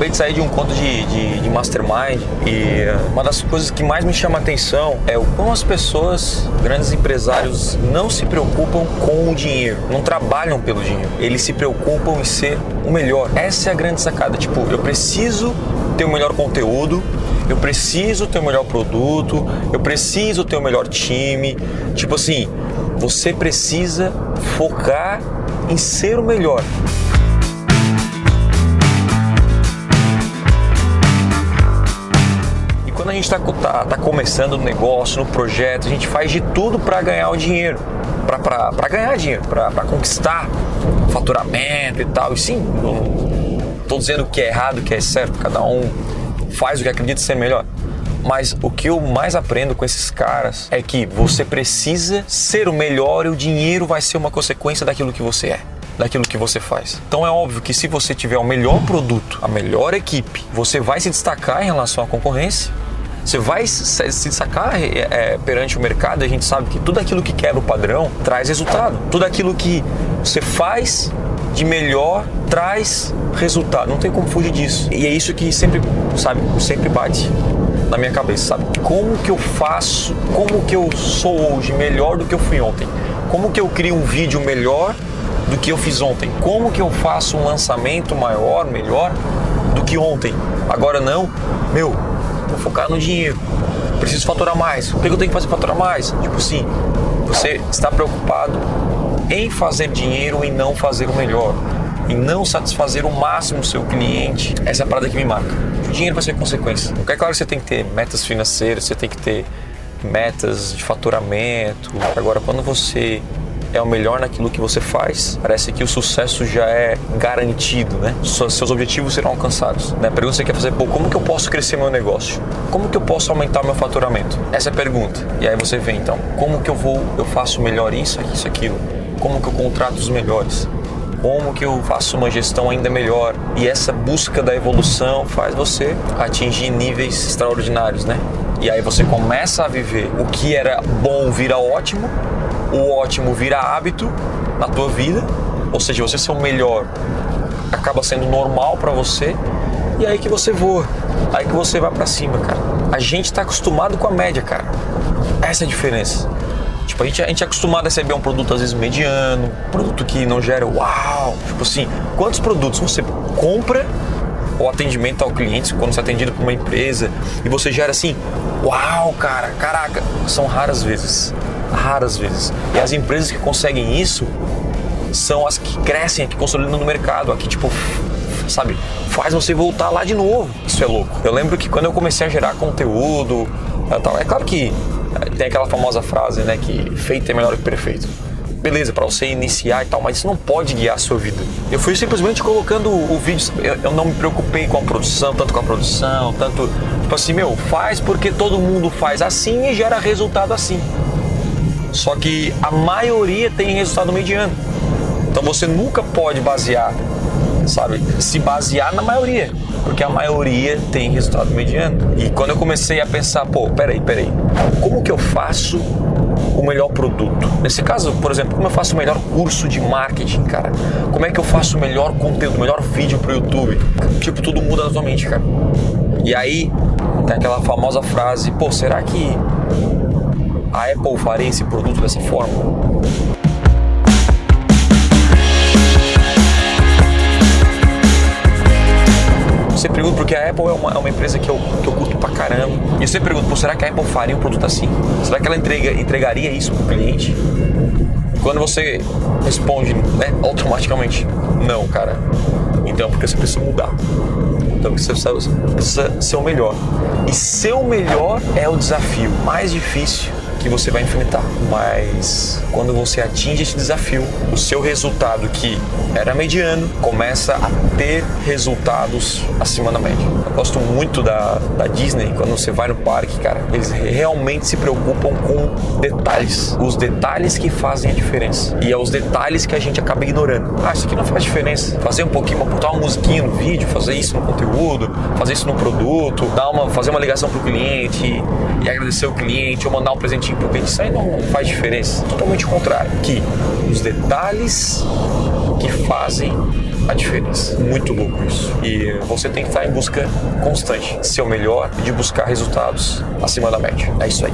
acabei de sair de um conto de, de, de, mastermind e uma das coisas que mais me chama a atenção é o como as pessoas, grandes empresários, não se preocupam com o dinheiro, não trabalham pelo dinheiro. Eles se preocupam em ser o melhor. Essa é a grande sacada. Tipo, eu preciso ter o melhor conteúdo, eu preciso ter o melhor produto, eu preciso ter o melhor time. Tipo assim, você precisa focar em ser o melhor. Gente está tá, tá começando no negócio, no projeto, a gente faz de tudo para ganhar o dinheiro, para ganhar dinheiro, para conquistar faturamento e tal. E sim, não estou dizendo que é errado, que é certo, cada um faz o que acredita ser melhor. Mas o que eu mais aprendo com esses caras é que você precisa ser o melhor e o dinheiro vai ser uma consequência daquilo que você é daquilo que você faz. Então é óbvio que se você tiver o melhor produto, a melhor equipe, você vai se destacar em relação à concorrência. Você vai se destacar é, é, perante o mercado. A gente sabe que tudo aquilo que quebra o padrão traz resultado. Tudo aquilo que você faz de melhor traz resultado. Não tem como fugir disso. E é isso que sempre, sabe, sempre bate na minha cabeça, sabe? Como que eu faço, como que eu sou hoje melhor do que eu fui ontem? Como que eu crio um vídeo melhor do que eu fiz ontem? Como que eu faço um lançamento maior, melhor do que ontem? Agora não, meu, focar no dinheiro. Preciso faturar mais. O que eu tenho que fazer para faturar mais? Tipo assim, você está preocupado em fazer dinheiro e não fazer o melhor, em não satisfazer o máximo o seu cliente. Essa é a parada que me marca. O dinheiro vai ser consequência. É claro que você tem que ter metas financeiras, você tem que ter metas de faturamento. Agora, quando você é o melhor naquilo que você faz, parece que o sucesso já é garantido, né? Seus objetivos serão alcançados. Né? A pergunta que você quer fazer, pô, como que eu posso crescer meu negócio? Como que eu posso aumentar meu faturamento? Essa é a pergunta. E aí você vê então, como que eu vou, eu faço melhor isso, isso, aquilo? Como que eu contrato os melhores? Como que eu faço uma gestão ainda melhor? E essa busca da evolução faz você atingir níveis extraordinários, né? E aí você começa a viver o que era bom vira ótimo o ótimo vira hábito na tua vida, ou seja, você ser o melhor acaba sendo normal para você e aí que você voa, aí que você vai para cima, cara. A gente está acostumado com a média, cara. Essa é a diferença. Tipo, a gente, a gente é acostumado a receber um produto às vezes mediano, produto que não gera uau. Tipo assim, quantos produtos você compra o atendimento ao cliente, quando você é atendido por uma empresa, e você gera assim, uau, cara, caraca, são raras vezes raras vezes. E as empresas que conseguem isso são as que crescem, que consolidam no mercado, aqui tipo, sabe, faz você voltar lá de novo. Isso é louco. Eu lembro que quando eu comecei a gerar conteúdo, é claro que eh, tem aquela famosa frase, né, que feito é melhor que perfeito. Beleza, para você iniciar e tal, mas isso não pode guiar a sua vida. Eu fui simplesmente colocando o vídeo, eu, eu não me preocupei com a produção, tanto com a produção, tanto, tipo assim, meu, faz porque todo mundo faz assim e gera resultado assim. Só que a maioria tem resultado mediano. Então você nunca pode basear, sabe, se basear na maioria, porque a maioria tem resultado mediano. E quando eu comecei a pensar, pô, peraí, peraí, como que eu faço o melhor produto? Nesse caso, por exemplo, como eu faço o melhor curso de marketing, cara? Como é que eu faço o melhor conteúdo, o melhor vídeo pro YouTube? Tipo, tudo muda na tua mente, cara. E aí tem aquela famosa frase, pô, será que a Apple faria esse produto dessa forma? Você pergunta porque a Apple é uma, é uma empresa que eu, que eu curto pra caramba. E você pergunta, será que a Apple faria um produto assim? Será que ela entrega, entregaria isso pro cliente? Quando você responde, né, automaticamente, não, cara. Então, porque você precisa mudar. Então, você precisa ser o melhor. E ser o melhor é o desafio mais difícil que você vai enfrentar. Mas quando você atinge esse desafio, o seu resultado que era mediano começa a ter resultados acima da média. Eu gosto muito da, da Disney, quando você vai no parque, cara, eles realmente se preocupam com detalhes. Os detalhes que fazem a diferença. E é os detalhes que a gente acaba ignorando. Ah, isso aqui não faz diferença. Fazer um pouquinho, botar uma musiquinha no vídeo, fazer isso no conteúdo, fazer isso no produto, dar uma, fazer uma ligação pro cliente e agradecer o cliente ou mandar um presente tipo, isso aí não faz diferença. Totalmente o contrário. Que os detalhes que fazem a diferença. Muito louco isso. E você tem que estar em busca constante de ser o melhor e de buscar resultados acima da média. É isso aí.